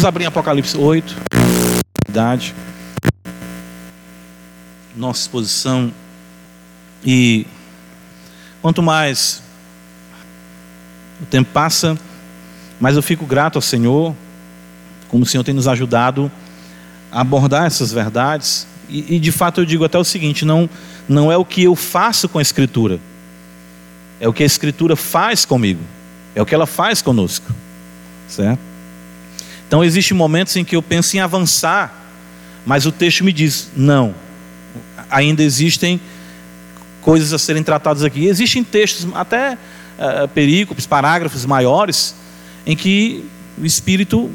Vamos abrir em Apocalipse 8. Idade. Nossa exposição. E quanto mais o tempo passa, mais eu fico grato ao Senhor, como o Senhor tem nos ajudado a abordar essas verdades. E, e de fato eu digo até o seguinte: não, não é o que eu faço com a Escritura, é o que a Escritura faz comigo, é o que ela faz conosco, certo? Então existem momentos em que eu penso em avançar, mas o texto me diz: não, ainda existem coisas a serem tratadas aqui. Existem textos, até uh, perícopes, parágrafos maiores, em que o Espírito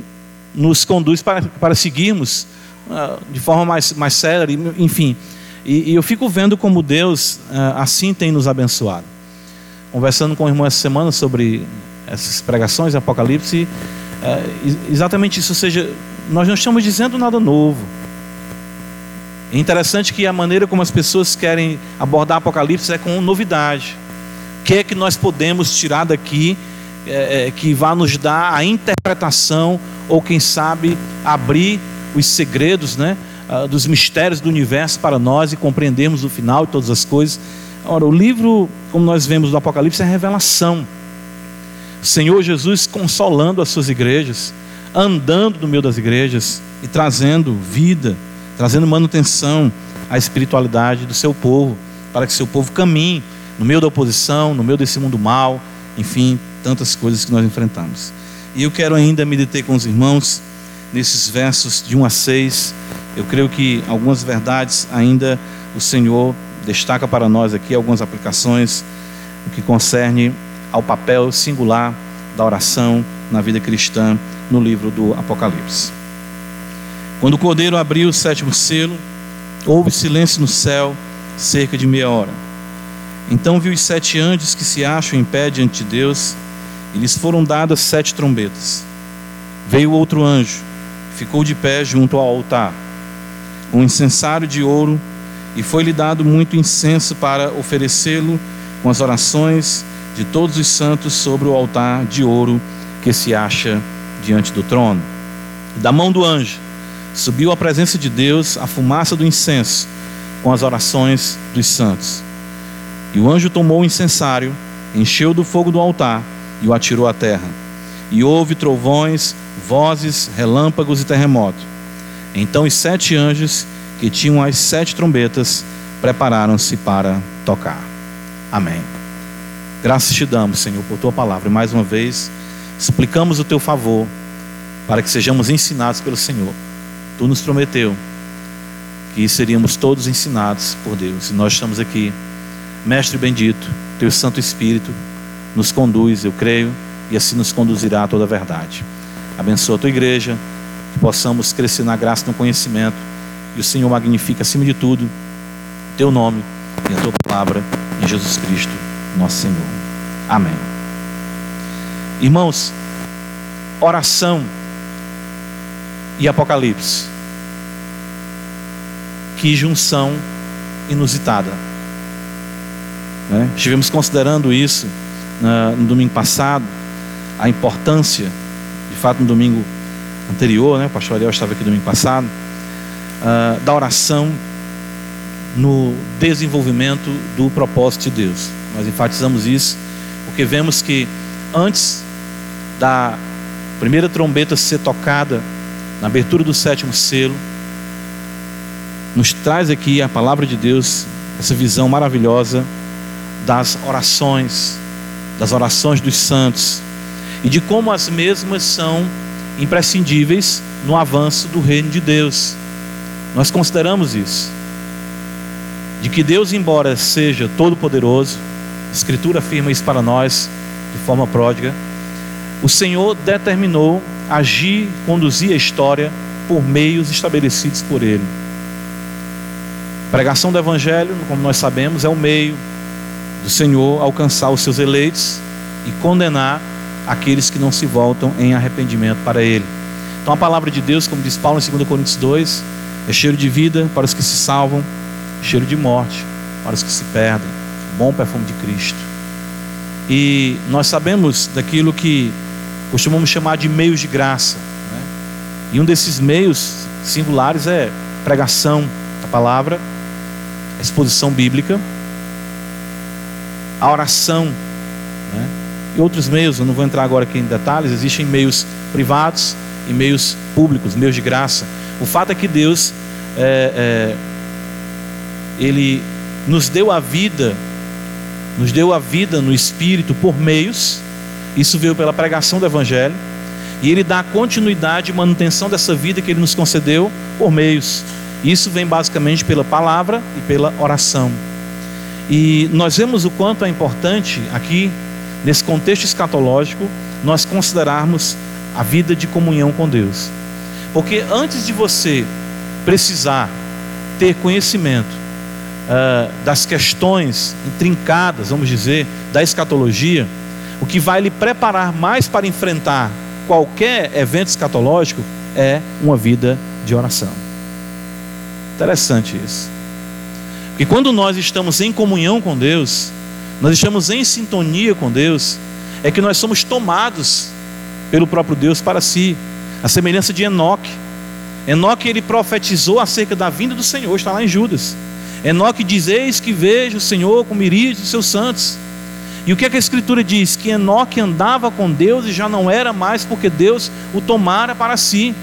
nos conduz para, para seguirmos uh, de forma mais, mais séria, enfim. E, e eu fico vendo como Deus uh, assim tem nos abençoado. Conversando com o irmão essa semana sobre essas pregações de Apocalipse, exatamente isso, ou seja, nós não estamos dizendo nada novo. É interessante que a maneira como as pessoas querem abordar Apocalipse é com novidade. O que é que nós podemos tirar daqui é, é, que vá nos dar a interpretação ou quem sabe abrir os segredos, né, uh, dos mistérios do universo para nós e compreendermos o final e todas as coisas. Ora, o livro, como nós vemos do Apocalipse, é revelação. O Senhor Jesus consolando as suas igrejas, andando no meio das igrejas e trazendo vida trazendo manutenção à espiritualidade do seu povo, para que seu povo caminhe no meio da oposição, no meio desse mundo mal, enfim, tantas coisas que nós enfrentamos. E eu quero ainda me deter com os irmãos nesses versos de 1 a 6. Eu creio que algumas verdades ainda o Senhor destaca para nós aqui, algumas aplicações que concerne ao papel singular da oração na vida cristã no livro do Apocalipse. Quando o cordeiro abriu o sétimo selo, houve silêncio no céu cerca de meia hora. Então viu os sete anjos que se acham em pé diante de Deus, e lhes foram dadas sete trombetas. Veio outro anjo, ficou de pé junto ao altar, um incensário de ouro, e foi-lhe dado muito incenso para oferecê-lo com as orações de todos os santos sobre o altar de ouro que se acha diante do trono. Da mão do anjo subiu à presença de Deus a fumaça do incenso com as orações dos santos. E o anjo tomou o incensário, encheu do fogo do altar e o atirou à terra. E houve trovões, vozes, relâmpagos e terremoto. Então os sete anjos que tinham as sete trombetas prepararam-se para tocar. Amém. Graças te damos, Senhor, por tua palavra. E mais uma vez, suplicamos o teu favor para que sejamos ensinados pelo Senhor. Tu nos prometeu que seríamos todos ensinados por Deus. E nós estamos aqui. Mestre bendito, teu Santo Espírito nos conduz, eu creio, e assim nos conduzirá a toda a verdade. Abençoa a tua igreja, que possamos crescer na graça e no conhecimento. E o Senhor magnifica acima de tudo teu nome e a tua palavra em Jesus Cristo, nosso Senhor. Amém. Irmãos, oração e Apocalipse. Que junção inusitada. Né? Estivemos considerando isso no domingo passado, a importância, de fato, no domingo anterior, né? o pastor Ariel estava aqui no domingo passado, uh, da oração no desenvolvimento do propósito de Deus. Nós enfatizamos isso porque vemos que antes da primeira trombeta ser tocada na abertura do sétimo selo, nos traz aqui a palavra de Deus, essa visão maravilhosa das orações, das orações dos santos e de como as mesmas são imprescindíveis no avanço do reino de Deus. Nós consideramos isso. De que Deus, embora seja todo-poderoso, a Escritura afirma isso para nós de forma pródiga, o Senhor determinou agir, conduzir a história por meios estabelecidos por Ele. pregação do Evangelho, como nós sabemos, é o meio do Senhor alcançar os seus eleitos e condenar aqueles que não se voltam em arrependimento para Ele. Então a palavra de Deus, como diz Paulo em 2 Coríntios 2, é cheiro de vida para os que se salvam, cheiro de morte para os que se perdem, bom perfume de Cristo. E nós sabemos daquilo que costumamos chamar de meios de graça. Né? E um desses meios singulares é pregação da palavra, a exposição bíblica, a oração, né? e outros meios, eu não vou entrar agora aqui em detalhes, existem meios privados e meios públicos, meios de graça. O fato é que Deus, é, é, Ele nos deu a vida, nos deu a vida no Espírito por meios, isso veio pela pregação do Evangelho, e Ele dá continuidade e manutenção dessa vida que Ele nos concedeu por meios. Isso vem basicamente pela palavra e pela oração. E nós vemos o quanto é importante aqui nesse contexto escatológico, nós considerarmos a vida de comunhão com Deus. Porque antes de você precisar ter conhecimento uh, das questões intrincadas, vamos dizer, da escatologia, o que vai lhe preparar mais para enfrentar qualquer evento escatológico é uma vida de oração. Interessante isso. Porque quando nós estamos em comunhão com Deus, nós estamos em sintonia com Deus, é que nós somos tomados pelo próprio Deus para si. A semelhança de Enoque. Enoque ele profetizou acerca da vinda do Senhor, está lá em Judas. Enoque diz: Eis que vejo o Senhor com miríades de seus santos. E o que, é que a Escritura diz? Que Enoque andava com Deus e já não era mais porque Deus o tomara para si.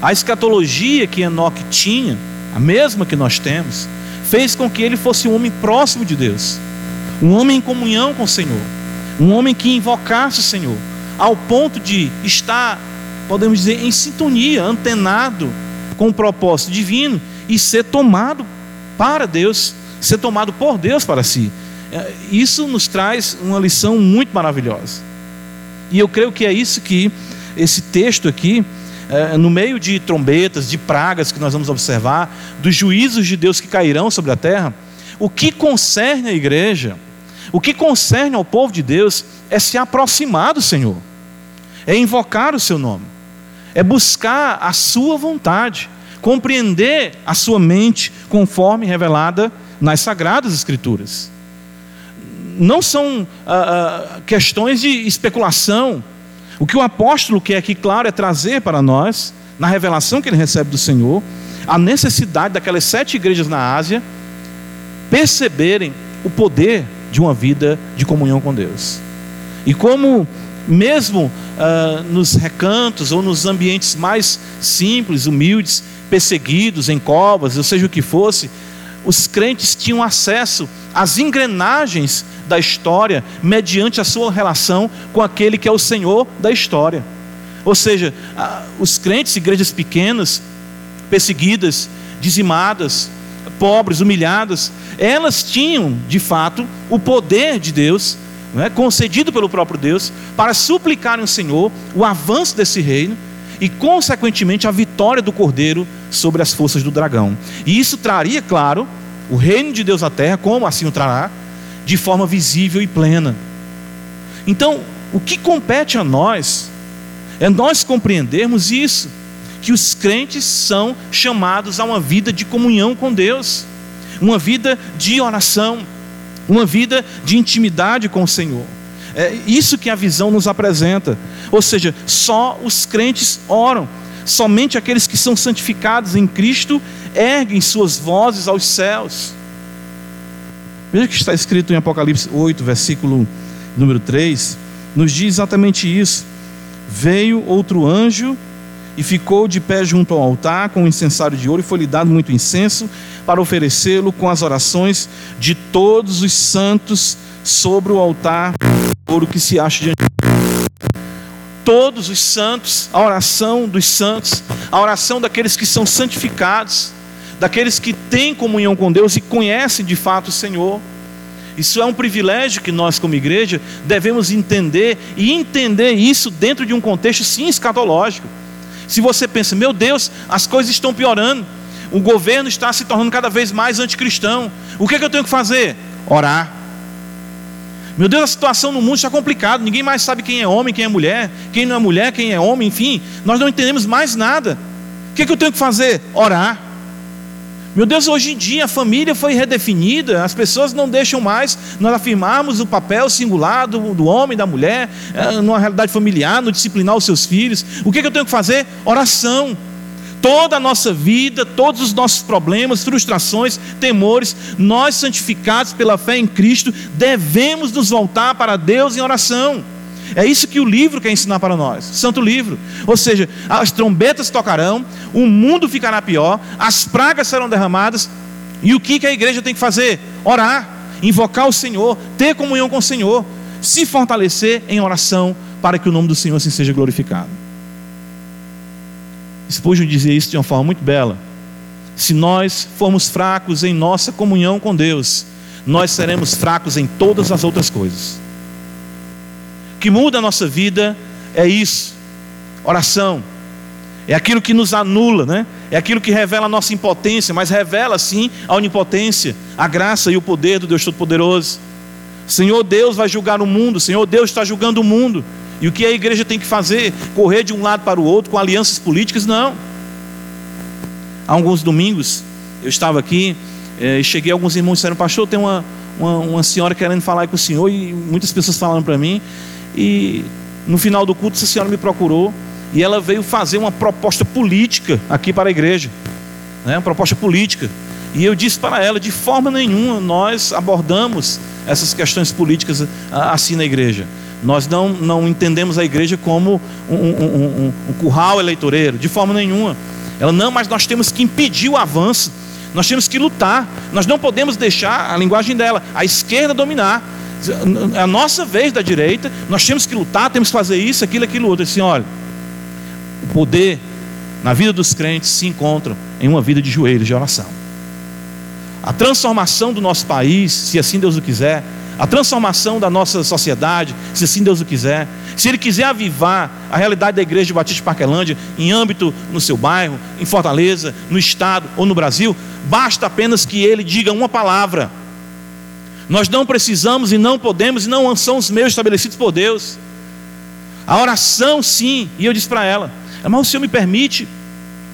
A escatologia que Enoque tinha, a mesma que nós temos, fez com que ele fosse um homem próximo de Deus um homem em comunhão com o Senhor, um homem que invocasse o Senhor, ao ponto de estar, podemos dizer, em sintonia, antenado com o propósito divino e ser tomado para Deus, ser tomado por Deus para si. É, isso nos traz uma lição muito maravilhosa. E eu creio que é isso que esse texto aqui, é, no meio de trombetas, de pragas que nós vamos observar, dos juízos de Deus que cairão sobre a terra, o que concerne a igreja, o que concerne ao povo de Deus é se aproximar do Senhor, é invocar o seu nome, é buscar a sua vontade, compreender a sua mente conforme revelada nas Sagradas Escrituras. Não são ah, ah, questões de especulação. O que o apóstolo quer aqui, claro, é trazer para nós, na revelação que ele recebe do Senhor, a necessidade daquelas sete igrejas na Ásia perceberem o poder de uma vida de comunhão com Deus. E como, mesmo uh, nos recantos ou nos ambientes mais simples, humildes, perseguidos, em covas, ou seja o que fosse, os crentes tinham acesso às engrenagens da história mediante a sua relação com aquele que é o Senhor da história. Ou seja, os crentes, igrejas pequenas, perseguidas, dizimadas, pobres, humilhadas, elas tinham, de fato, o poder de Deus, é, concedido pelo próprio Deus, para suplicarem ao Senhor o avanço desse reino e, consequentemente, a vitória do cordeiro sobre as forças do dragão. E isso traria, claro, o reino de Deus à terra, como assim o trará, de forma visível e plena. Então, o que compete a nós é nós compreendermos isso que os crentes são chamados a uma vida de comunhão com Deus, uma vida de oração, uma vida de intimidade com o Senhor. É isso que a visão nos apresenta. Ou seja, só os crentes oram, somente aqueles que são santificados em Cristo erguem suas vozes aos céus. Veja que está escrito em Apocalipse 8, versículo número 3, nos diz exatamente isso. Veio outro anjo e ficou de pé junto ao altar com o incensário de ouro, e foi-lhe dado muito incenso para oferecê-lo com as orações de todos os santos sobre o altar de ouro que se acha diante todos os santos, a oração dos santos, a oração daqueles que são santificados, daqueles que têm comunhão com Deus e conhecem de fato o Senhor. Isso é um privilégio que nós, como igreja, devemos entender e entender isso dentro de um contexto sim escatológico. Se você pensa, meu Deus, as coisas estão piorando, o governo está se tornando cada vez mais anticristão, o que, é que eu tenho que fazer? Orar. Meu Deus, a situação no mundo está complicada, ninguém mais sabe quem é homem, quem é mulher, quem não é mulher, quem é homem, enfim, nós não entendemos mais nada. O que, é que eu tenho que fazer? Orar. Meu Deus, hoje em dia a família foi redefinida, as pessoas não deixam mais nós afirmarmos o papel singular do, do homem, da mulher, eh, numa realidade familiar, no disciplinar os seus filhos. O que, que eu tenho que fazer? Oração. Toda a nossa vida, todos os nossos problemas, frustrações, temores, nós santificados pela fé em Cristo, devemos nos voltar para Deus em oração. É isso que o livro quer ensinar para nós, Santo Livro. Ou seja, as trombetas tocarão, o mundo ficará pior, as pragas serão derramadas, e o que a igreja tem que fazer? Orar, invocar o Senhor, ter comunhão com o Senhor, se fortalecer em oração para que o nome do Senhor assim seja glorificado. Spurgeon dizia isso de uma forma muito bela. Se nós formos fracos em nossa comunhão com Deus, nós seremos fracos em todas as outras coisas que muda a nossa vida é isso: oração. É aquilo que nos anula, né? É aquilo que revela a nossa impotência, mas revela sim a onipotência, a graça e o poder do Deus Todo-Poderoso. Senhor Deus vai julgar o mundo, Senhor Deus está julgando o mundo. E o que a igreja tem que fazer? Correr de um lado para o outro com alianças políticas? Não. Há alguns domingos eu estava aqui eh, e cheguei, alguns irmãos disseram, pastor, tem uma, uma, uma senhora querendo falar com o senhor, e muitas pessoas falaram para mim, e no final do culto, essa senhora me procurou e ela veio fazer uma proposta política aqui para a igreja, né? uma proposta política. E eu disse para ela: de forma nenhuma nós abordamos essas questões políticas assim na igreja. Nós não, não entendemos a igreja como um, um, um, um curral eleitoreiro, de forma nenhuma. Ela, não, mas nós temos que impedir o avanço, nós temos que lutar, nós não podemos deixar a linguagem dela, a esquerda dominar a nossa vez da direita, nós temos que lutar, temos que fazer isso, aquilo, aquilo outro. Assim, olha, o poder na vida dos crentes se encontra em uma vida de joelhos, de oração. A transformação do nosso país, se assim Deus o quiser, a transformação da nossa sociedade, se assim Deus o quiser, se Ele quiser avivar a realidade da igreja de Batista de Parquelândia em âmbito no seu bairro, em Fortaleza, no estado ou no Brasil, basta apenas que Ele diga uma palavra nós não precisamos e não podemos, e não são os meios estabelecidos por Deus. A oração, sim. E eu disse para ela: Mas o senhor me permite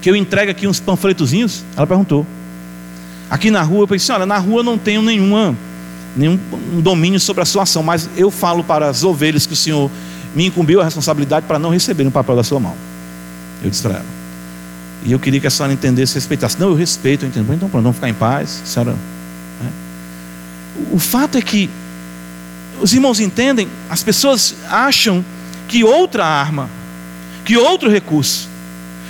que eu entregue aqui uns panfletozinhos? Ela perguntou. Aqui na rua, eu pensei: Olha, na rua não tenho nenhuma, nenhum domínio sobre a sua ação, mas eu falo para as ovelhas que o senhor me incumbiu a responsabilidade para não receberem o papel da sua mão. Eu disse para ela. E eu queria que a senhora entendesse respeitasse. Não, eu respeito, eu entendo. Então, para não ficar em paz, a senhora o fato é que os irmãos entendem, as pessoas acham que outra arma, que outro recurso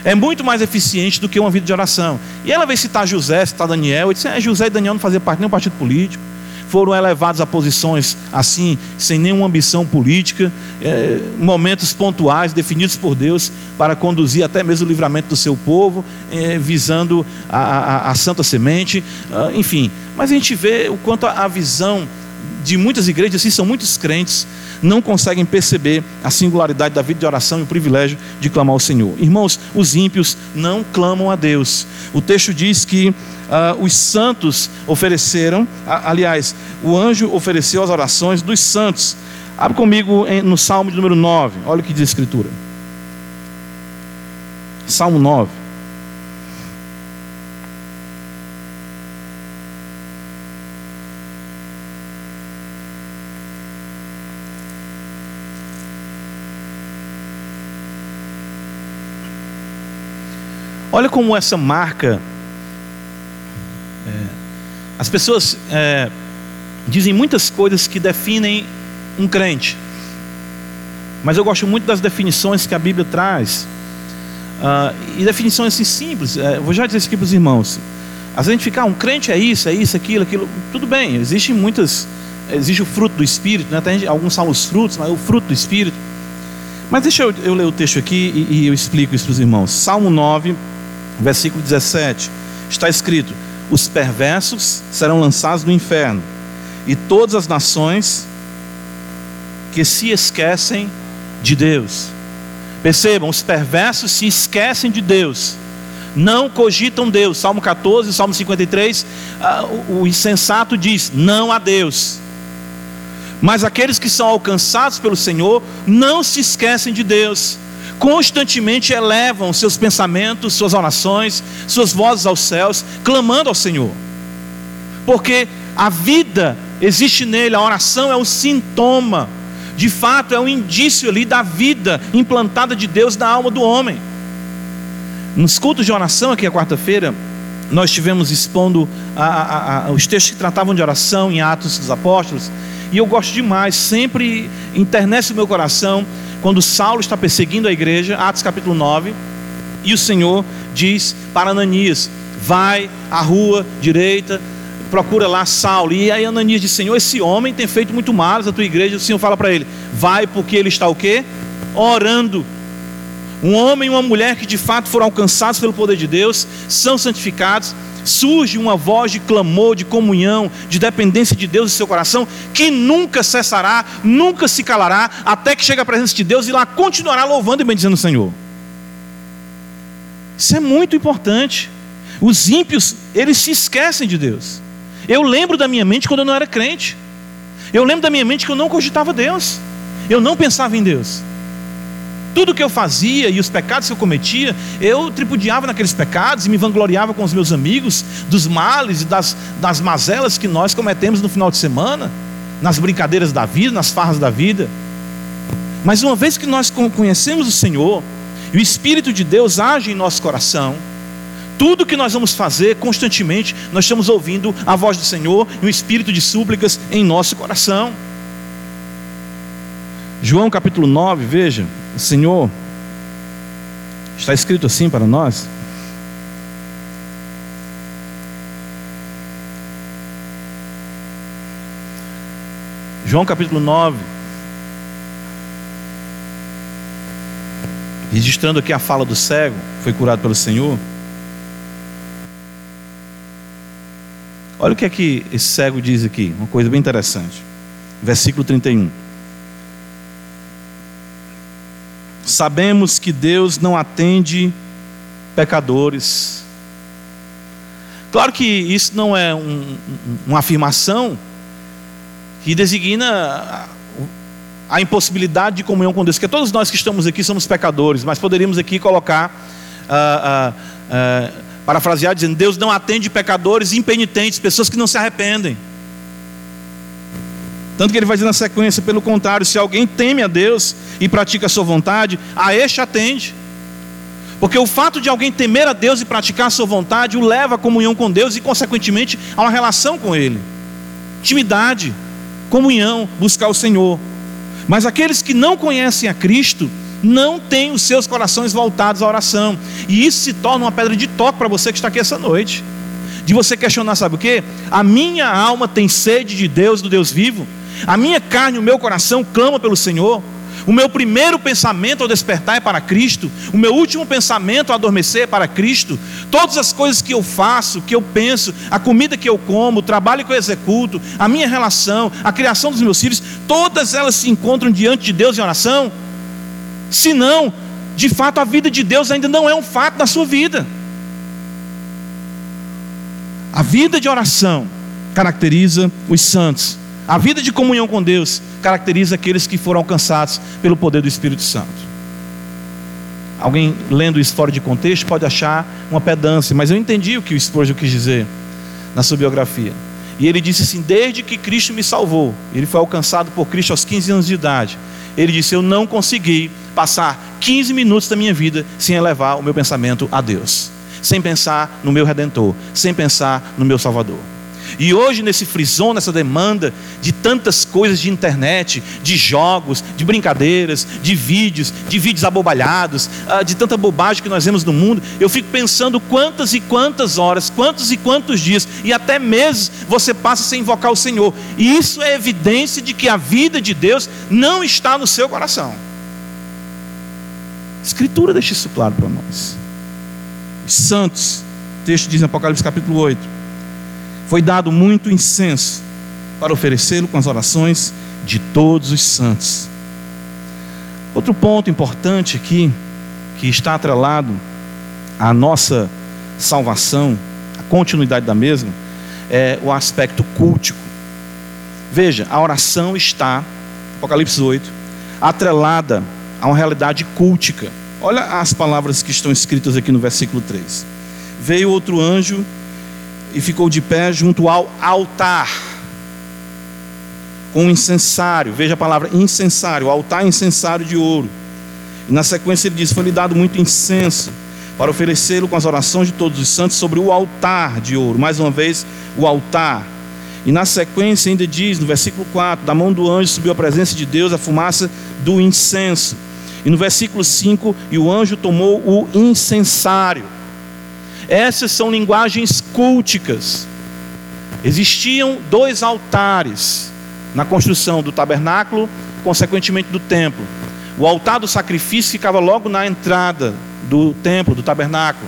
é muito mais eficiente do que uma vida de oração. E ela vai citar José, citar Daniel, e disse: é, José e Daniel não faziam parte de nenhum partido político, foram elevados a posições assim, sem nenhuma ambição política, é, momentos pontuais definidos por Deus para conduzir até mesmo o livramento do seu povo, é, visando a, a, a, santa semente, ah, enfim. Mas a gente vê o quanto a, a visão de muitas igrejas, assim, são muitos crentes, não conseguem perceber a singularidade da vida de oração e o privilégio de clamar ao Senhor. Irmãos, os ímpios não clamam a Deus. O texto diz que uh, os santos ofereceram, aliás, o anjo ofereceu as orações dos santos. Abre comigo no Salmo de número 9, olha o que diz a Escritura. Salmo 9. Olha como essa marca. É, as pessoas é, dizem muitas coisas que definem um crente, mas eu gosto muito das definições que a Bíblia traz. Uh, e definições assim simples. É, vou já dizer isso aqui para os irmãos. Às vezes a gente ah, um crente é isso, é isso, aquilo, aquilo. Tudo bem, existem muitas. Existe o fruto do Espírito, né? Tem, alguns são os frutos, mas é o fruto do Espírito. Mas deixa eu, eu ler o texto aqui e, e eu explico isso para os irmãos. Salmo 9, versículo 17, está escrito: Os perversos serão lançados no inferno, e todas as nações que se esquecem de Deus. Percebam, os perversos se esquecem de Deus, não cogitam Deus. Salmo 14, Salmo 53, ah, o insensato diz: Não há Deus. Mas aqueles que são alcançados pelo Senhor não se esquecem de Deus constantemente elevam seus pensamentos, suas orações, suas vozes aos céus, clamando ao Senhor. Porque a vida existe nele, a oração é o sintoma, de fato é um indício ali da vida implantada de Deus na alma do homem. Nos cultos de oração, aqui a quarta-feira, nós estivemos expondo a, a, a, os textos que tratavam de oração em Atos dos Apóstolos, e eu gosto demais, sempre internece o meu coração quando Saulo está perseguindo a igreja, Atos capítulo 9, e o Senhor diz para Ananias: vai à rua direita, procura lá Saulo. E aí Ananias diz: Senhor, esse homem tem feito muito mal à tua igreja. O Senhor fala para ele: vai porque ele está o quê? Orando. Um homem e uma mulher que de fato foram alcançados pelo poder de Deus, são santificados, surge uma voz de clamor, de comunhão, de dependência de Deus em seu coração, que nunca cessará, nunca se calará, até que chegue à presença de Deus e lá continuará louvando e bendizendo o Senhor. Isso é muito importante. Os ímpios, eles se esquecem de Deus. Eu lembro da minha mente quando eu não era crente. Eu lembro da minha mente que eu não cogitava Deus. Eu não pensava em Deus. Tudo que eu fazia e os pecados que eu cometia, eu tripudiava naqueles pecados e me vangloriava com os meus amigos dos males e das, das mazelas que nós cometemos no final de semana, nas brincadeiras da vida, nas farras da vida. Mas uma vez que nós conhecemos o Senhor, e o Espírito de Deus age em nosso coração, tudo que nós vamos fazer constantemente, nós estamos ouvindo a voz do Senhor e o espírito de súplicas em nosso coração. João capítulo 9, veja, Senhor está escrito assim para nós. João capítulo 9, registrando aqui a fala do cego, foi curado pelo Senhor. Olha o que é que esse cego diz aqui, uma coisa bem interessante. Versículo 31. Sabemos que Deus não atende pecadores. Claro que isso não é um, uma afirmação que designa a, impossibilidade de comunhão com Deus, porque todos nós que estamos aqui somos pecadores, mas poderíamos aqui colocar. Uh, uh, uh, parafrasear dizendo: Deus não atende pecadores impenitentes, pessoas que não se arrependem. Tanto que ele vai dizer na sequência, pelo contrário, se alguém teme a Deus e pratica a sua vontade, a este atende. Porque o fato de alguém temer a Deus e praticar a sua vontade o leva à comunhão com Deus e, consequentemente, a uma relação com Ele. Intimidade, comunhão, buscar o Senhor. Mas aqueles que não conhecem a Cristo, não têm os seus corações voltados à oração. E isso se torna uma pedra de toque para você que está aqui essa noite. De você questionar, sabe o que? A minha alma tem sede de Deus, do Deus vivo. A minha carne, o meu coração clama pelo Senhor. O meu primeiro pensamento ao despertar é para Cristo. O meu último pensamento ao adormecer é para Cristo. Todas as coisas que eu faço, que eu penso, a comida que eu como, o trabalho que eu executo, a minha relação, a criação dos meus filhos, todas elas se encontram diante de Deus em oração. Senão, de fato, a vida de Deus ainda não é um fato na sua vida. A vida de oração caracteriza os santos. A vida de comunhão com Deus caracteriza aqueles que foram alcançados pelo poder do Espírito Santo. Alguém lendo isso fora de contexto pode achar uma pedância, mas eu entendi o que o Spurgeon quis dizer na sua biografia. E ele disse assim: Desde que Cristo me salvou, ele foi alcançado por Cristo aos 15 anos de idade. Ele disse: Eu não consegui passar 15 minutos da minha vida sem elevar o meu pensamento a Deus, sem pensar no meu redentor, sem pensar no meu Salvador. E hoje, nesse frisão, nessa demanda de tantas coisas de internet, de jogos, de brincadeiras, de vídeos, de vídeos abobalhados, ah, de tanta bobagem que nós vemos no mundo, eu fico pensando quantas e quantas horas, quantos e quantos dias e até meses você passa sem invocar o Senhor. E isso é evidência de que a vida de Deus não está no seu coração. A Escritura deixa isso claro para nós. Os santos, o texto diz em Apocalipse capítulo 8 foi dado muito incenso para oferecê-lo com as orações de todos os santos. Outro ponto importante aqui, que está atrelado à nossa salvação, a continuidade da mesma, é o aspecto cultico. Veja, a oração está, Apocalipse 8, atrelada a uma realidade cultica. Olha as palavras que estão escritas aqui no versículo 3. Veio outro anjo e ficou de pé junto ao altar com um incensário. Veja a palavra incensário, altar incensário de ouro. E na sequência ele diz: Foi-lhe dado muito incenso para oferecê-lo com as orações de todos os santos sobre o altar de ouro. Mais uma vez, o altar. E na sequência ainda diz, no versículo 4: Da mão do anjo subiu a presença de Deus a fumaça do incenso. E no versículo 5: E o anjo tomou o incensário. Essas são linguagens culticas. Existiam dois altares na construção do tabernáculo, consequentemente do templo. O altar do sacrifício ficava logo na entrada do templo, do tabernáculo.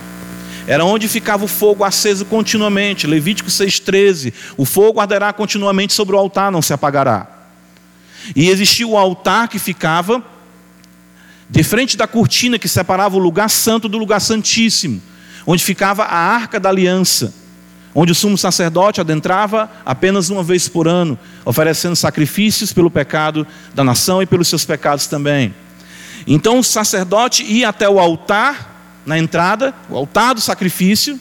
Era onde ficava o fogo aceso continuamente. Levítico 6,13. O fogo arderá continuamente sobre o altar, não se apagará. E existia o altar que ficava de frente da cortina que separava o lugar santo do lugar santíssimo, onde ficava a arca da aliança onde o sumo sacerdote adentrava apenas uma vez por ano, oferecendo sacrifícios pelo pecado da nação e pelos seus pecados também. Então o sacerdote ia até o altar, na entrada, o altar do sacrifício,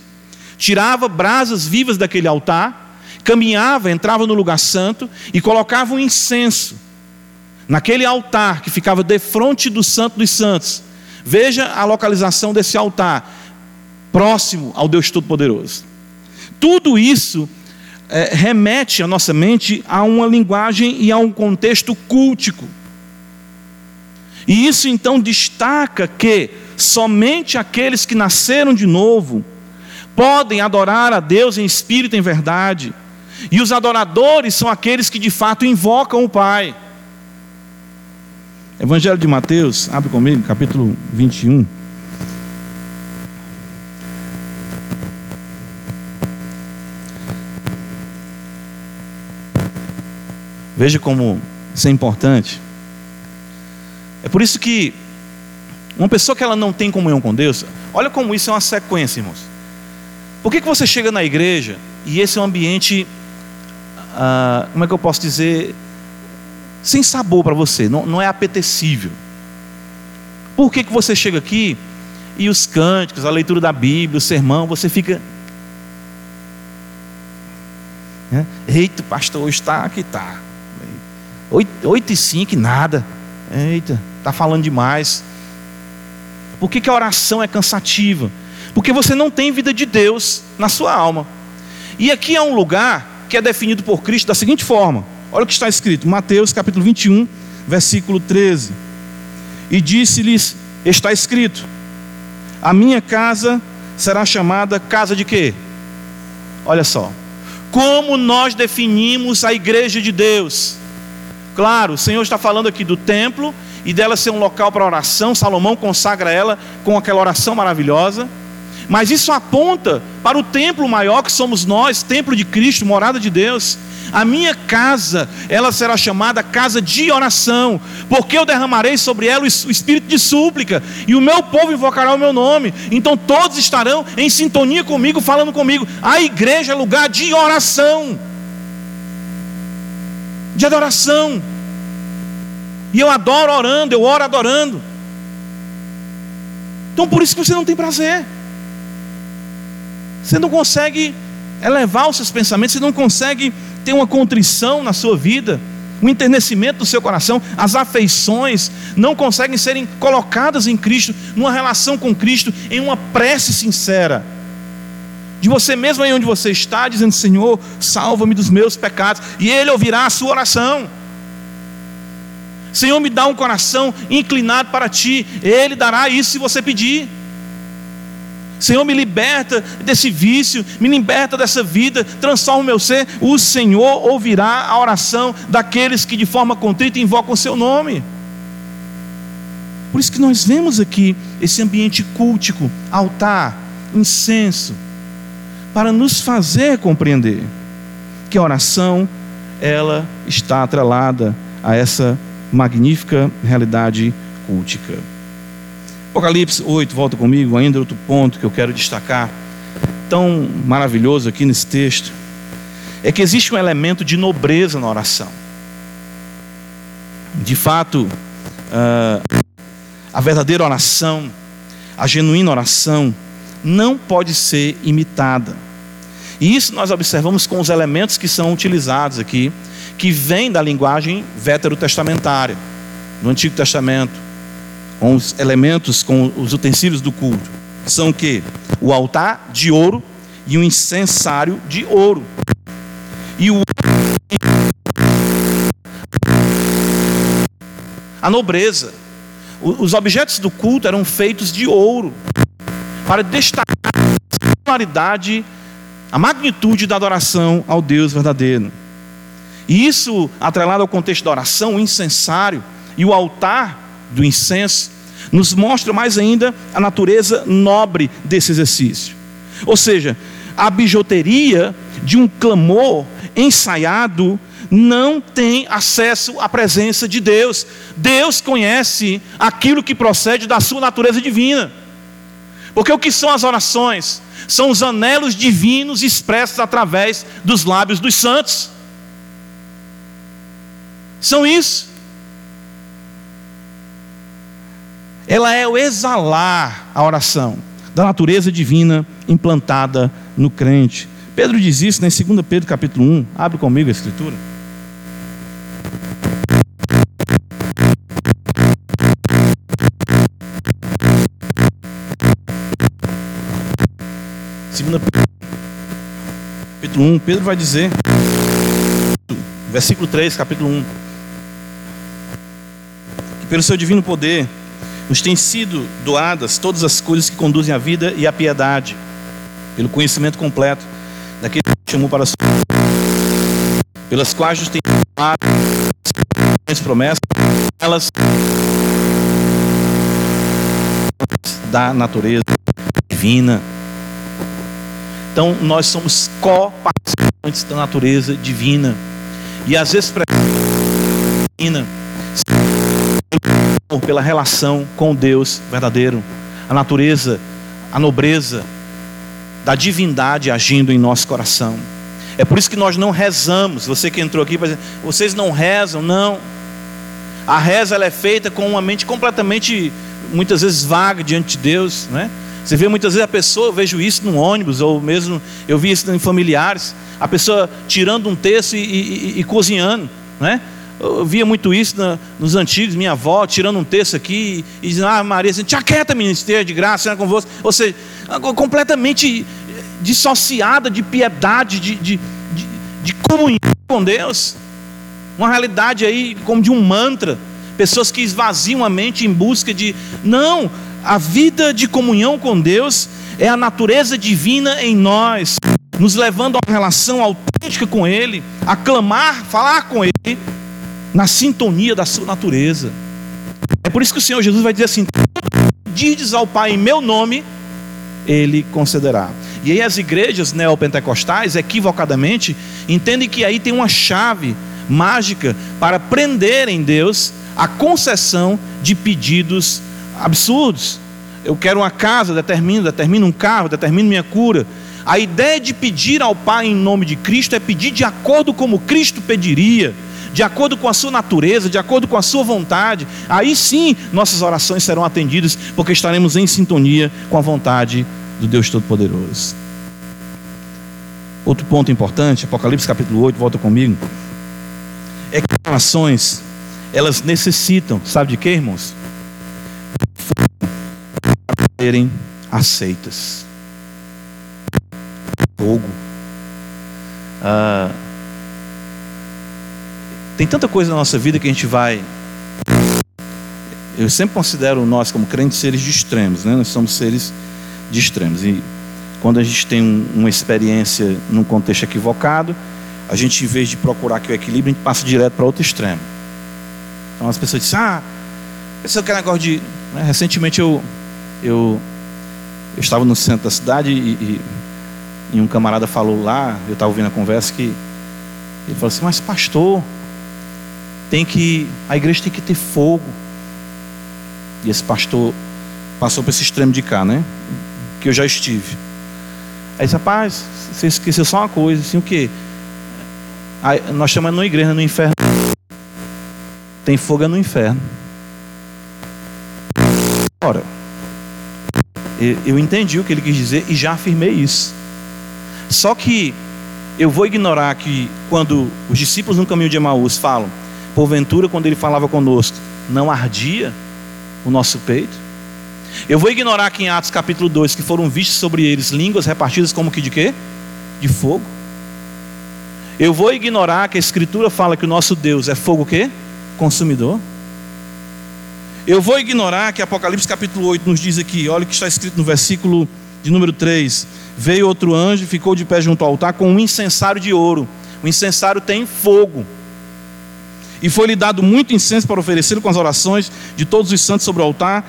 tirava brasas vivas daquele altar, caminhava, entrava no lugar santo e colocava um incenso naquele altar que ficava de frente do Santo dos Santos. Veja a localização desse altar, próximo ao Deus Todo-Poderoso. Tudo isso é, remete a nossa mente a uma linguagem e a um contexto cultico. E isso então destaca que somente aqueles que nasceram de novo podem adorar a Deus em espírito e em verdade. E os adoradores são aqueles que de fato invocam o Pai. Evangelho de Mateus, abre comigo, capítulo 21. Veja como isso é importante. É por isso que uma pessoa que ela não tem comunhão com Deus, olha como isso é uma sequência, irmãos. Por que, que você chega na igreja e esse é um ambiente, ah, como é que eu posso dizer, sem sabor para você, não, não é apetecível? Por que, que você chega aqui e os cânticos, a leitura da Bíblia, o sermão, você fica. Eita, pastor, hoje está aqui, está. 8, e 5, nada. Eita, está falando demais. Por que, que a oração é cansativa? Porque você não tem vida de Deus na sua alma. E aqui é um lugar que é definido por Cristo da seguinte forma: olha o que está escrito, Mateus capítulo 21, versículo 13. E disse-lhes: Está escrito, a minha casa será chamada casa de quê? Olha só, como nós definimos a igreja de Deus? Claro, o Senhor está falando aqui do templo e dela ser um local para oração. Salomão consagra ela com aquela oração maravilhosa. Mas isso aponta para o templo maior que somos nós, templo de Cristo, morada de Deus. A minha casa, ela será chamada casa de oração, porque eu derramarei sobre ela o espírito de súplica, e o meu povo invocará o meu nome. Então todos estarão em sintonia comigo, falando comigo. A igreja é lugar de oração de adoração. E eu adoro orando, eu oro adorando. Então por isso que você não tem prazer. Você não consegue elevar os seus pensamentos, você não consegue ter uma contrição na sua vida, um enternecimento do seu coração, as afeições não conseguem serem colocadas em Cristo, numa relação com Cristo, em uma prece sincera de você mesmo aí onde você está, dizendo: Senhor, salva-me dos meus pecados, e Ele ouvirá a sua oração. Senhor, me dá um coração inclinado para Ti, Ele dará isso se você pedir. Senhor, me liberta desse vício, me liberta dessa vida, transforma o meu ser. O Senhor ouvirá a oração daqueles que de forma contrita invocam o Seu nome. Por isso que nós vemos aqui esse ambiente cultico, altar, incenso para nos fazer compreender que a oração ela está atrelada a essa magnífica realidade cultica. Apocalipse 8, volta comigo, ainda outro ponto que eu quero destacar, tão maravilhoso aqui nesse texto, é que existe um elemento de nobreza na oração. De fato, uh, a verdadeira oração, a genuína oração, não pode ser imitada. E isso nós observamos com os elementos que são utilizados aqui, que vêm da linguagem veterotestamentária, no Antigo Testamento, com os elementos, com os utensílios do culto. São o que? O altar de ouro e o incensário de ouro. E o a nobreza. Os objetos do culto eram feitos de ouro para destacar a singularidade, a magnitude da adoração ao Deus verdadeiro. E isso, atrelado ao contexto da oração, o incensário e o altar do incenso, nos mostra mais ainda a natureza nobre desse exercício. Ou seja, a bijuteria de um clamor ensaiado não tem acesso à presença de Deus. Deus conhece aquilo que procede da sua natureza divina. Porque o que são as orações? São os anelos divinos expressos através dos lábios dos santos. São isso. Ela é o exalar a oração da natureza divina implantada no crente. Pedro diz isso né, em 2 Pedro capítulo 1. Abre comigo a escritura. Segunda capítulo 1, Pedro vai dizer, versículo 3, capítulo 1, que pelo seu divino poder nos têm sido doadas todas as coisas que conduzem à vida e à piedade, pelo conhecimento completo daquele que chamou para a sua pelas quais nos tem as promessas, elas da natureza divina. Então nós somos co-participantes da natureza divina. E às vezes divina pela relação com Deus verdadeiro, a natureza, a nobreza da divindade agindo em nosso coração. É por isso que nós não rezamos. Você que entrou aqui, vocês não rezam, não. A reza ela é feita com uma mente completamente, muitas vezes vaga diante de Deus, né? Você vê muitas vezes a pessoa, eu vejo isso no ônibus, ou mesmo eu vi isso em familiares, a pessoa tirando um texto e, e, e cozinhando, né? Eu via muito isso na, nos antigos, minha avó tirando um texto aqui e, dizendo, ah, Maria, assim, te aquieta, ministério de graça, com convosco. Ou seja, completamente dissociada de piedade, de, de, de, de comunhão com Deus. Uma realidade aí como de um mantra. Pessoas que esvaziam a mente em busca de. Não, a vida de comunhão com Deus é a natureza divina em nós, nos levando a uma relação autêntica com Ele, a clamar, falar com Ele na sintonia da sua natureza. É por isso que o Senhor Jesus vai dizer assim: Dides ao Pai em meu nome, Ele concederá. E aí as igrejas neopentecostais, equivocadamente, entendem que aí tem uma chave mágica para prender em Deus a concessão de pedidos absurdos. Eu quero uma casa, determino, determino um carro, determino minha cura. A ideia de pedir ao Pai em nome de Cristo é pedir de acordo como Cristo pediria de acordo com a sua natureza, de acordo com a sua vontade, aí sim nossas orações serão atendidas, porque estaremos em sintonia com a vontade do Deus Todo-Poderoso. Outro ponto importante, Apocalipse capítulo 8, volta comigo, é que as orações, elas necessitam, sabe de quê, irmãos? Serem aceitas. Fogo. Ah, tem tanta coisa na nossa vida que a gente vai. Eu sempre considero nós, como crentes, seres de extremos, né? Nós somos seres de extremos. E quando a gente tem um, uma experiência num contexto equivocado, a gente, em vez de procurar aqui o equilíbrio, a gente passa direto para outro extremo. Então as pessoas dizem, ah, esse é aquele negócio de. Né? Recentemente eu, eu, eu estava no centro da cidade e, e, e um camarada falou lá, eu estava ouvindo a conversa, que ele falou assim, mas pastor, tem que a igreja tem que ter fogo. E esse pastor passou para esse extremo de cá, né? Que eu já estive. Aí disse, rapaz, você esqueceu só uma coisa, assim, o quê? Aí, nós chamamos na igreja no inferno. Tem fogo no inferno. Ora, eu entendi o que ele quis dizer e já afirmei isso. Só que eu vou ignorar que quando os discípulos no caminho de Emaús falam, porventura, quando ele falava conosco, não ardia o nosso peito? Eu vou ignorar que em Atos capítulo 2, que foram vistas sobre eles línguas repartidas como que de quê? De fogo. Eu vou ignorar que a escritura fala que o nosso Deus é fogo quê? Consumidor. Eu vou ignorar que Apocalipse capítulo 8 nos diz aqui, olha o que está escrito no versículo de número 3. Veio outro anjo ficou de pé junto ao altar com um incensário de ouro. O incensário tem fogo. E foi-lhe dado muito incenso para oferecê-lo com as orações de todos os santos sobre o altar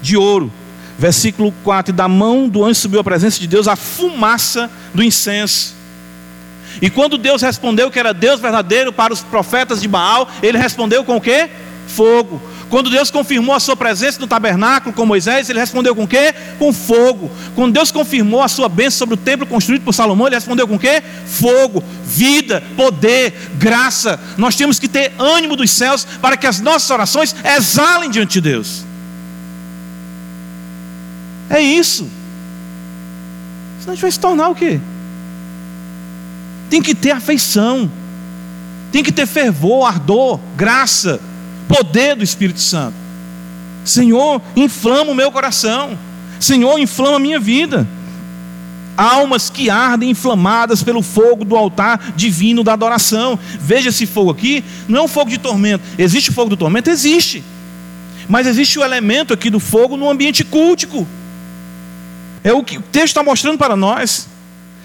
de ouro. Versículo 4: E da mão do anjo subiu a presença de Deus a fumaça do incenso. E quando Deus respondeu que era Deus verdadeiro para os profetas de Baal, ele respondeu com o quê? Fogo. Quando Deus confirmou a sua presença no tabernáculo com Moisés, ele respondeu com quê? Com fogo. Quando Deus confirmou a sua bênção sobre o templo construído por Salomão, ele respondeu com quê? Fogo, vida, poder, graça. Nós temos que ter ânimo dos céus para que as nossas orações exalem diante de Deus. É isso. Senão a gente vai se tornar o quê? Tem que ter afeição, tem que ter fervor, ardor, graça, poder do Espírito Santo. Senhor, inflama o meu coração. Senhor, inflama a minha vida. Almas que ardem inflamadas pelo fogo do altar divino da adoração. Veja esse fogo aqui, não é um fogo de tormento. Existe o fogo do tormento? Existe. Mas existe o elemento aqui do fogo no ambiente cultico. É o que o texto está mostrando para nós.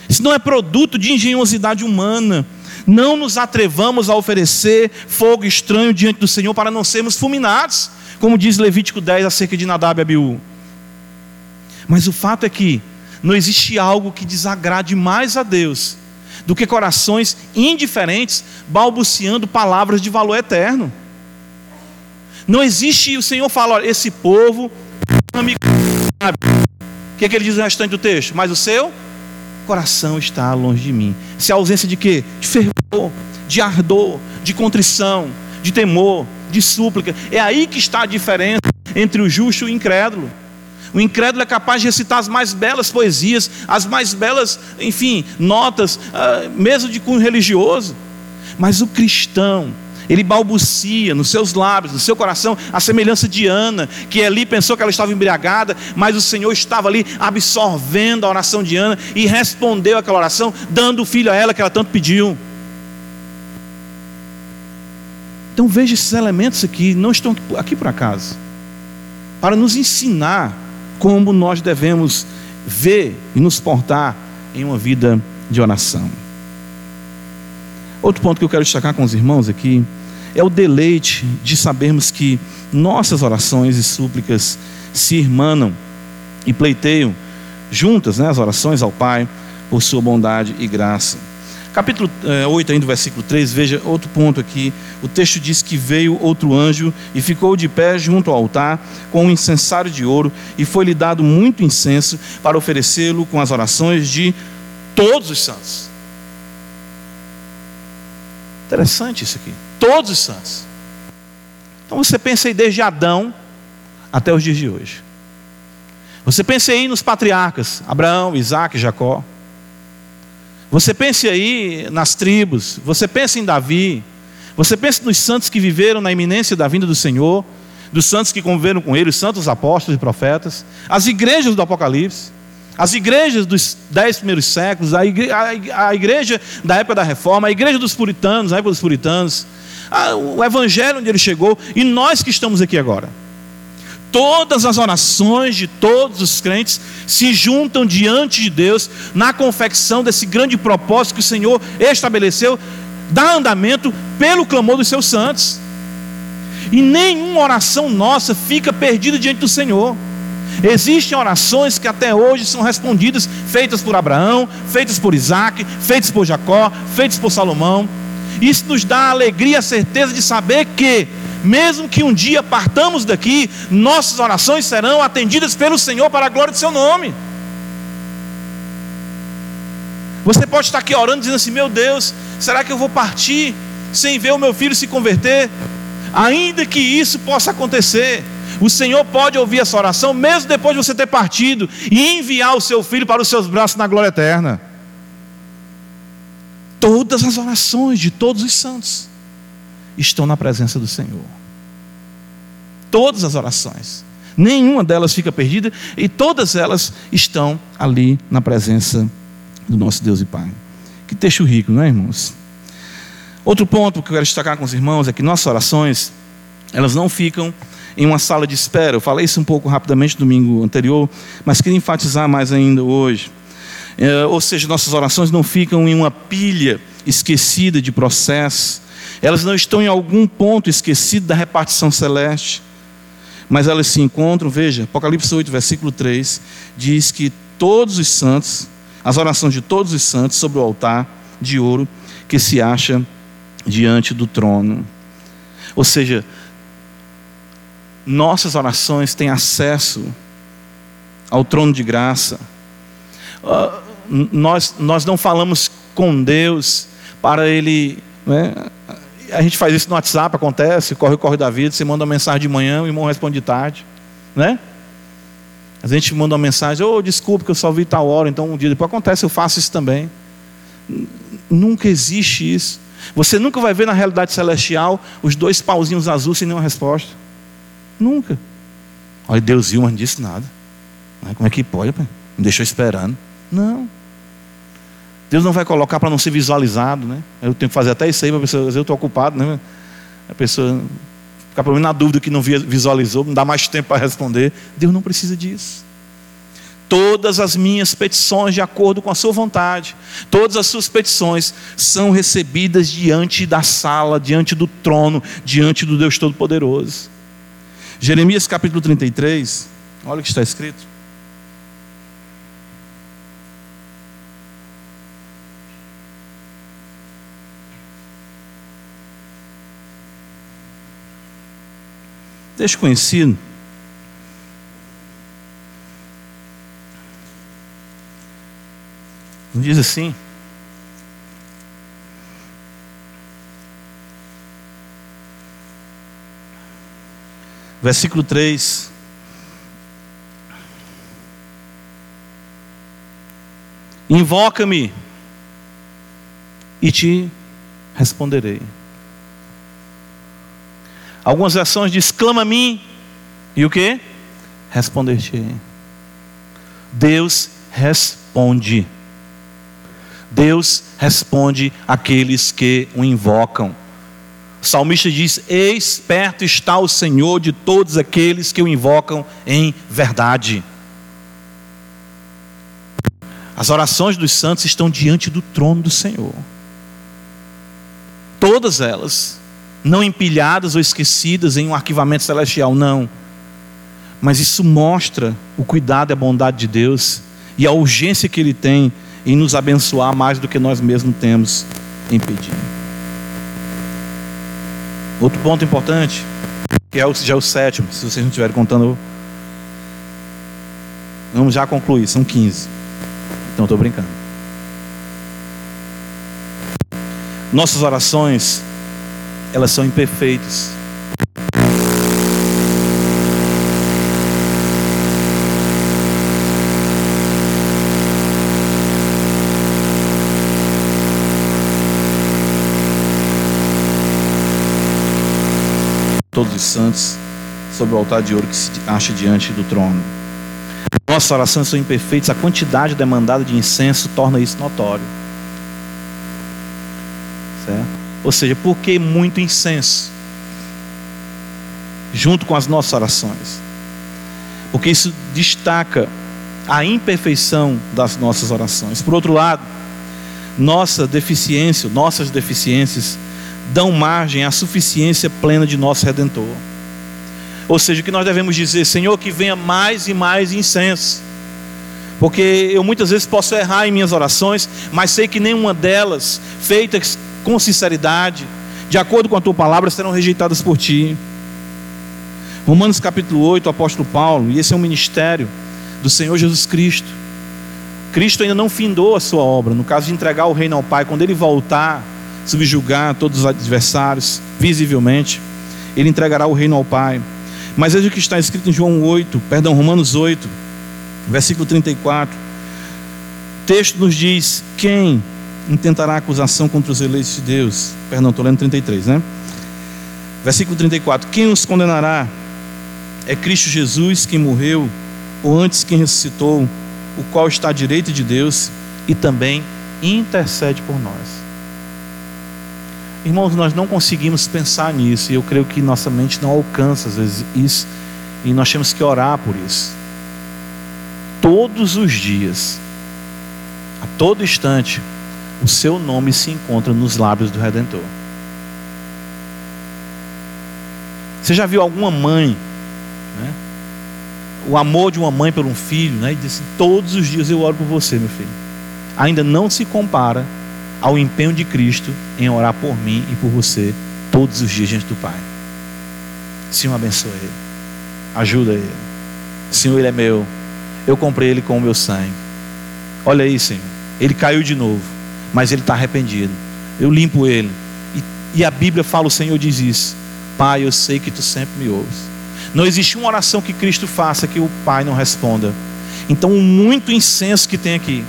Isso não é produto de engenhosidade humana. Não nos atrevamos a oferecer fogo estranho diante do Senhor para não sermos fulminados, como diz Levítico 10 acerca de Nadab e Abiú. Mas o fato é que não existe algo que desagrade mais a Deus do que corações indiferentes balbuciando palavras de valor eterno. Não existe, o Senhor fala, olha, esse povo me que, é que ele diz no restante do texto? Mas o seu coração está longe de mim. Se a ausência de quê? De fervor, de ardor, de contrição, de temor, de súplica. É aí que está a diferença entre o justo e o incrédulo. O incrédulo é capaz de recitar as mais belas poesias, as mais belas, enfim, notas, uh, mesmo de cunho religioso. Mas o cristão, ele balbucia nos seus lábios, no seu coração, a semelhança de Ana, que ali pensou que ela estava embriagada, mas o Senhor estava ali absorvendo a oração de Ana e respondeu aquela oração, dando o filho a ela que ela tanto pediu. Então veja esses elementos aqui, não estão aqui por acaso, para nos ensinar como nós devemos ver e nos portar em uma vida de oração. Outro ponto que eu quero destacar com os irmãos aqui é o deleite de sabermos que nossas orações e súplicas se irmanam e pleiteiam juntas né, as orações ao Pai por sua bondade e graça. Capítulo é, 8, ainda, versículo 3, veja outro ponto aqui. O texto diz que veio outro anjo e ficou de pé junto ao altar com um incensário de ouro, e foi-lhe dado muito incenso para oferecê-lo com as orações de todos os santos. Interessante isso aqui todos os santos. Então você pensa aí desde Adão até os dias de hoje. Você pensa aí nos patriarcas, Abraão, Isaac, Jacó. Você pense aí nas tribos, você pensa em Davi, você pensa nos santos que viveram na iminência da vinda do Senhor, dos santos que conviveram com ele, os santos apóstolos e profetas, as igrejas do Apocalipse. As igrejas dos dez primeiros séculos, a igreja, a igreja da época da reforma, a igreja dos puritanos, a época dos puritanos, a, o evangelho onde ele chegou, e nós que estamos aqui agora. Todas as orações de todos os crentes se juntam diante de Deus na confecção desse grande propósito que o Senhor estabeleceu, dá andamento pelo clamor dos seus santos. E nenhuma oração nossa fica perdida diante do Senhor. Existem orações que até hoje são respondidas, feitas por Abraão, feitas por Isaac, feitas por Jacó, feitas por Salomão. Isso nos dá a alegria, a certeza de saber que, mesmo que um dia partamos daqui, nossas orações serão atendidas pelo Senhor para a glória do seu nome. Você pode estar aqui orando dizendo assim: Meu Deus, será que eu vou partir sem ver o meu filho se converter? Ainda que isso possa acontecer, O Senhor pode ouvir essa oração, mesmo depois de você ter partido, e enviar o seu filho para os seus braços na glória eterna. Todas as orações de todos os santos estão na presença do Senhor. Todas as orações. Nenhuma delas fica perdida e todas elas estão ali na presença do nosso Deus e Pai. Que texto rico, não é, irmãos? Outro ponto que eu quero destacar com os irmãos é que nossas orações, elas não ficam em uma sala de espera. Eu falei isso um pouco rapidamente no domingo anterior, mas queria enfatizar mais ainda hoje. É, ou seja, nossas orações não ficam em uma pilha esquecida de processo, elas não estão em algum ponto esquecido da repartição celeste, mas elas se encontram, veja, Apocalipse 8, versículo 3, diz que todos os santos, as orações de todos os santos sobre o altar de ouro que se acha diante do trono. Ou seja, nossas orações têm acesso ao trono de graça. Uh, nós, nós não falamos com Deus para Ele. Né? A gente faz isso no WhatsApp, acontece, corre, corre da vida, você manda uma mensagem de manhã, o irmão responde de tarde. Né? A gente manda uma mensagem, oh, desculpe que eu só vi tal hora, então um dia depois acontece, eu faço isso também. Nunca existe isso. Você nunca vai ver na realidade celestial os dois pauzinhos azuis sem nenhuma resposta. Nunca. Olha, Deus viu, mas não disse nada. Como é que pode? Me deixou esperando. Não. Deus não vai colocar para não ser visualizado, né? Eu tenho que fazer até isso aí para a pessoa, eu estou ocupado, né? A pessoa ficar pelo menos na dúvida que não visualizou, não dá mais tempo para responder. Deus não precisa disso. Todas as minhas petições, de acordo com a sua vontade, todas as suas petições são recebidas diante da sala, diante do trono, diante do Deus Todo-Poderoso. Jeremias capítulo 33, olha o que está escrito. Deixa conhecido. Diz assim: versículo 3. Invoca-me e te responderei. Algumas versões diz: clama a mim e o que? Responder-te. Deus responde. Deus responde àqueles que o invocam. O salmista diz: Eis perto está o Senhor de todos aqueles que o invocam em verdade. As orações dos santos estão diante do trono do Senhor. Todas elas, não empilhadas ou esquecidas em um arquivamento celestial, não. Mas isso mostra o cuidado e a bondade de Deus e a urgência que Ele tem em nos abençoar mais do que nós mesmos temos em pedir. Outro ponto importante, que é o, já é o sétimo, se vocês não estiverem contando. Vamos já concluir, são 15. Então estou brincando. Nossas orações, elas são imperfeitas. todos os santos sobre o altar de ouro que se acha diante do trono. Nossas orações são imperfeitas, a quantidade demandada de incenso torna isso notório. Certo? Ou seja, por que muito incenso? Junto com as nossas orações. Porque isso destaca a imperfeição das nossas orações. Por outro lado, nossa deficiência, nossas deficiências dão margem à suficiência plena de nosso redentor. Ou seja, o que nós devemos dizer, Senhor, que venha mais e mais incenso. Porque eu muitas vezes posso errar em minhas orações, mas sei que nenhuma delas, feitas com sinceridade, de acordo com a tua palavra, serão rejeitadas por ti. Romanos capítulo 8, o apóstolo Paulo, e esse é um ministério do Senhor Jesus Cristo. Cristo ainda não findou a sua obra, no caso de entregar o reino ao Pai, quando ele voltar, subjugar todos os adversários, visivelmente. Ele entregará o reino ao Pai. Mas veja o que está escrito em João 8, perdão, Romanos 8, versículo 34. O texto nos diz: Quem intentará acusação contra os eleitos de Deus? Perdão, estou lendo 33, né? Versículo 34: Quem os condenará? É Cristo Jesus quem morreu, ou antes quem ressuscitou, o qual está à direita de Deus e também intercede por nós. Irmãos, nós não conseguimos pensar nisso, e eu creio que nossa mente não alcança às vezes isso, e nós temos que orar por isso. Todos os dias, a todo instante, o seu nome se encontra nos lábios do Redentor. Você já viu alguma mãe, né? o amor de uma mãe por um filho, né? e disse: Todos os dias eu oro por você, meu filho. Ainda não se compara ao empenho de Cristo em orar por mim e por você todos os dias diante do Pai. Senhor, abençoe ele. Ajuda ele. Senhor, ele é meu. Eu comprei ele com o meu sangue. Olha aí, Senhor. Ele caiu de novo, mas ele está arrependido. Eu limpo ele. E, e, a Bíblia fala: o Senhor diz isso. Pai, eu sei que tu sempre me ouves. Não existe uma oração que Cristo faça que o Pai não responda. Então, muito incenso que tem aqui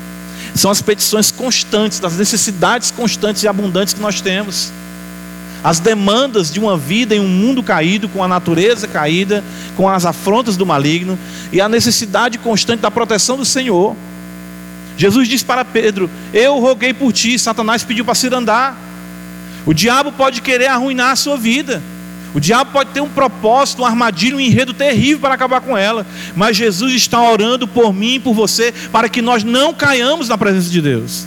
são as petições constantes, das necessidades constantes e abundantes que nós temos. As demandas de uma vida em um mundo caído, com a natureza caída, com as afrontas do maligno, e a necessidade constante da proteção do Senhor. Jesus disse para Pedro: Eu roguei por ti, Satanás pediu para se andar. O diabo pode querer arruinar a sua vida. O diabo pode ter um propósito, um armadilho, um enredo terrível para acabar com ela. Mas Jesus está orando por mim por você para que nós não caiamos na presença de Deus.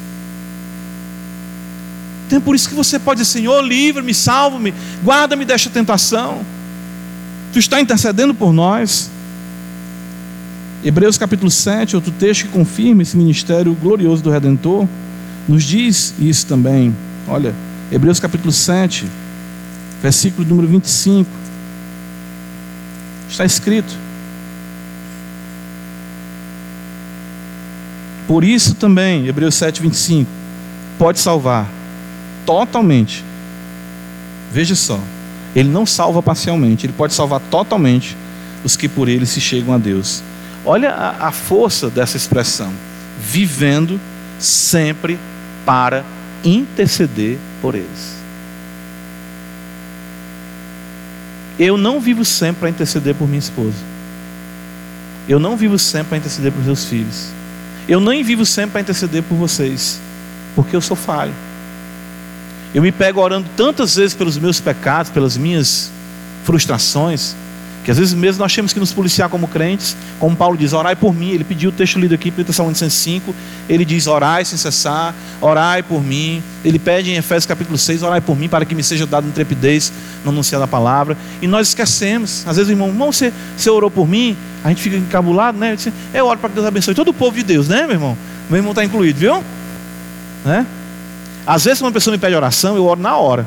Então é por isso que você pode dizer, Senhor, livra-me, salva-me, guarda-me desta tentação. Tu está intercedendo por nós. Hebreus capítulo 7, outro texto que confirma esse ministério glorioso do Redentor, nos diz isso também. Olha, Hebreus capítulo 7, versículo número 25. Está escrito: Por isso também, Hebreus 7, 25, pode salvar totalmente. Veja só, ele não salva parcialmente, ele pode salvar totalmente os que por ele se chegam a Deus. Olha a, a força dessa expressão: vivendo sempre para interceder por eles. Eu não vivo sempre para interceder por minha esposa. Eu não vivo sempre para interceder por meus filhos. Eu nem vivo sempre para interceder por vocês, porque eu sou falho. Eu me pego orando tantas vezes pelos meus pecados, pelas minhas frustrações, que às vezes mesmo nós temos que nos policiar como crentes, como Paulo diz, orai por mim. Ele pediu o texto lido aqui, 1 Tessalonicenses 5, ele diz, orai sem cessar, orai por mim. Ele pede em Efésios capítulo 6, orai por mim, para que me seja dado intrepidez no anunciar da palavra. E nós esquecemos. Às vezes, irmão, irmão, você, você orou por mim, a gente fica encabulado, né? Eu, eu oro para que Deus abençoe todo o povo de Deus, né, meu irmão? Meu irmão está incluído, viu? Né? Às vezes, uma pessoa me pede oração, eu oro na hora.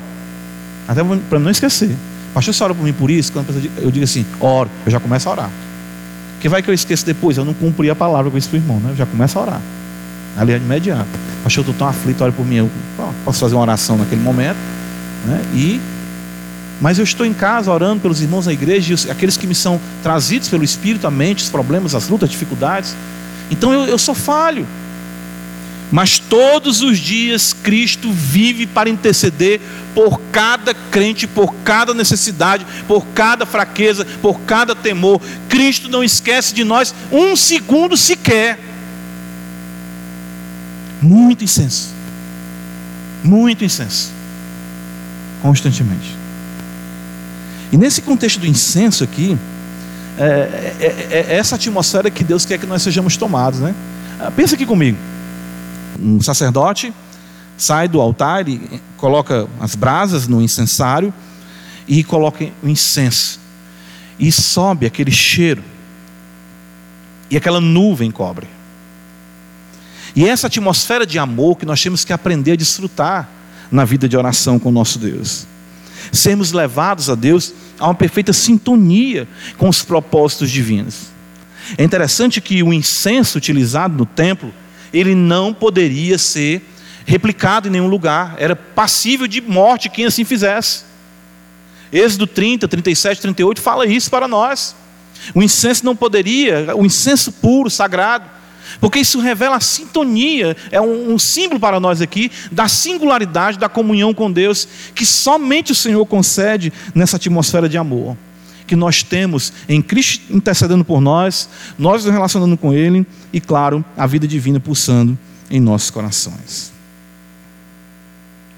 Até para não esquecer. Pastor, você ora por mim por isso? Quando eu digo assim, oro, eu já começo a orar. Porque vai que eu esqueço depois, eu não cumpri a palavra com o irmão, né? Eu já começo a orar. Ali é imediato. Pastor, eu estou tão aflito, ora por mim. Eu posso fazer uma oração naquele momento. Né? E, mas eu estou em casa orando pelos irmãos da igreja, aqueles que me são trazidos pelo Espírito, a mente, os problemas, as lutas, as dificuldades. Então eu, eu sou falho. Mas todos os dias Cristo vive para interceder por cada crente, por cada necessidade, por cada fraqueza, por cada temor. Cristo não esquece de nós um segundo sequer. Muito incenso. Muito incenso. Constantemente. E nesse contexto do incenso aqui, é, é, é, é essa atmosfera que Deus quer que nós sejamos tomados, né? Ah, pensa aqui comigo um sacerdote sai do altar e coloca as brasas no incensário e coloca o incenso. E sobe aquele cheiro. E aquela nuvem cobre. E essa atmosfera de amor que nós temos que aprender a desfrutar na vida de oração com o nosso Deus. Sermos levados a Deus a uma perfeita sintonia com os propósitos divinos. É interessante que o incenso utilizado no templo ele não poderia ser replicado em nenhum lugar, era passível de morte quem assim fizesse. Êxodo 30, 37, 38 fala isso para nós. O incenso não poderia, o incenso puro, sagrado, porque isso revela a sintonia, é um, um, símbolo para nós aqui da singularidade da comunhão com Deus, que somente o Senhor concede nessa atmosfera de amor. Que nós temos em Cristo intercedendo por nós, nós nos relacionando com Ele e, claro, a vida divina pulsando em nossos corações.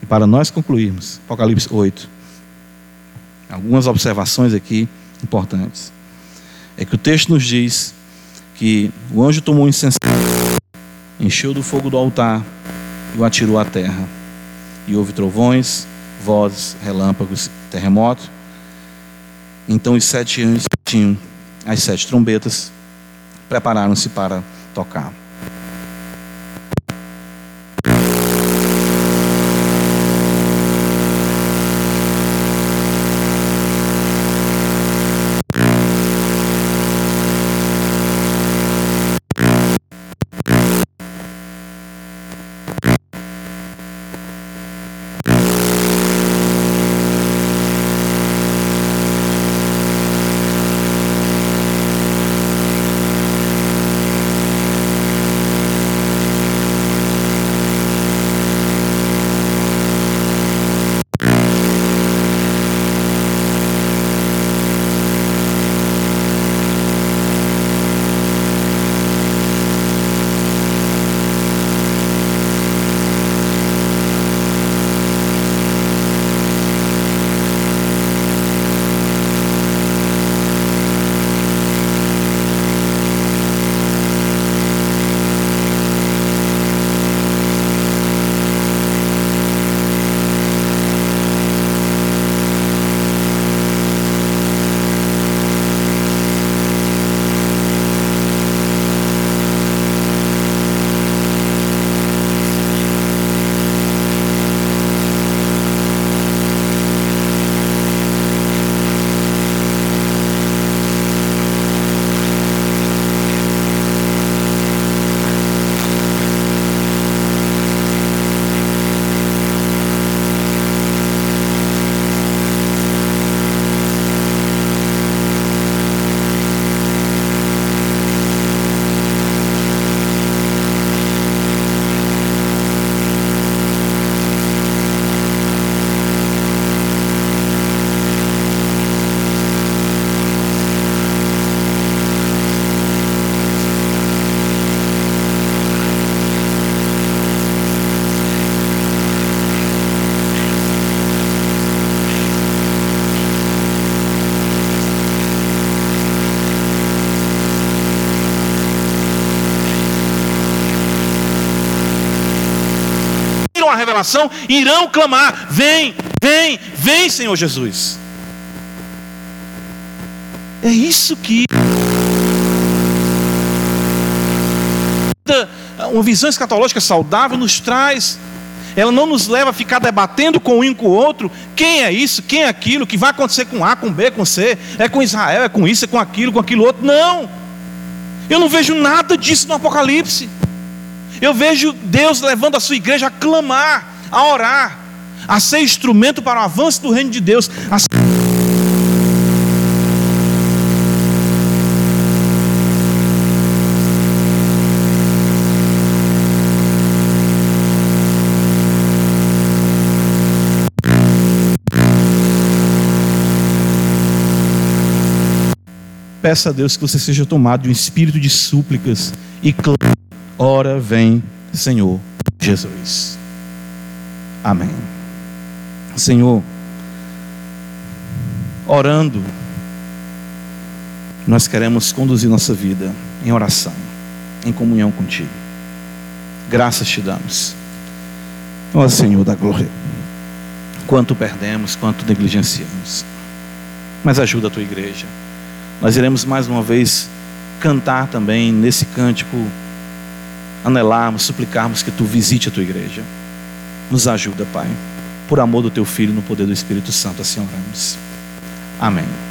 E para nós concluirmos, Apocalipse 8, algumas observações aqui importantes. É que o texto nos diz que o anjo tomou um incenso, encheu do fogo do altar e o atirou à terra. E houve trovões, vozes, relâmpagos, terremoto. Então os sete anjos tinham as sete trombetas, prepararam-se para tocar. Irão clamar: Vem, vem, vem, Senhor Jesus. É isso que. Uma visão escatológica saudável nos traz. Ela não nos leva a ficar debatendo com um e com o outro quem é isso, quem é aquilo, que vai acontecer com A, com B, com C, é com Israel, é com isso, é com aquilo, com aquilo outro. Não. Eu não vejo nada disso no Apocalipse. Eu vejo Deus levando a sua igreja a clamar, a orar, a ser instrumento para o avanço do reino de Deus. A... Peça a Deus que você seja tomado de um espírito de súplicas e clamor Ora vem, Senhor Jesus. Amém. Senhor, orando, nós queremos conduzir nossa vida em oração, em comunhão contigo. Graças te damos. Ó Senhor da glória. Quanto perdemos, quanto negligenciamos. Mas ajuda a tua igreja. Nós iremos mais uma vez cantar também nesse cântico anelarmos, suplicarmos que tu visite a tua igreja. Nos ajuda, Pai. Por amor do teu filho, no poder do Espírito Santo, assim oramos. Amém.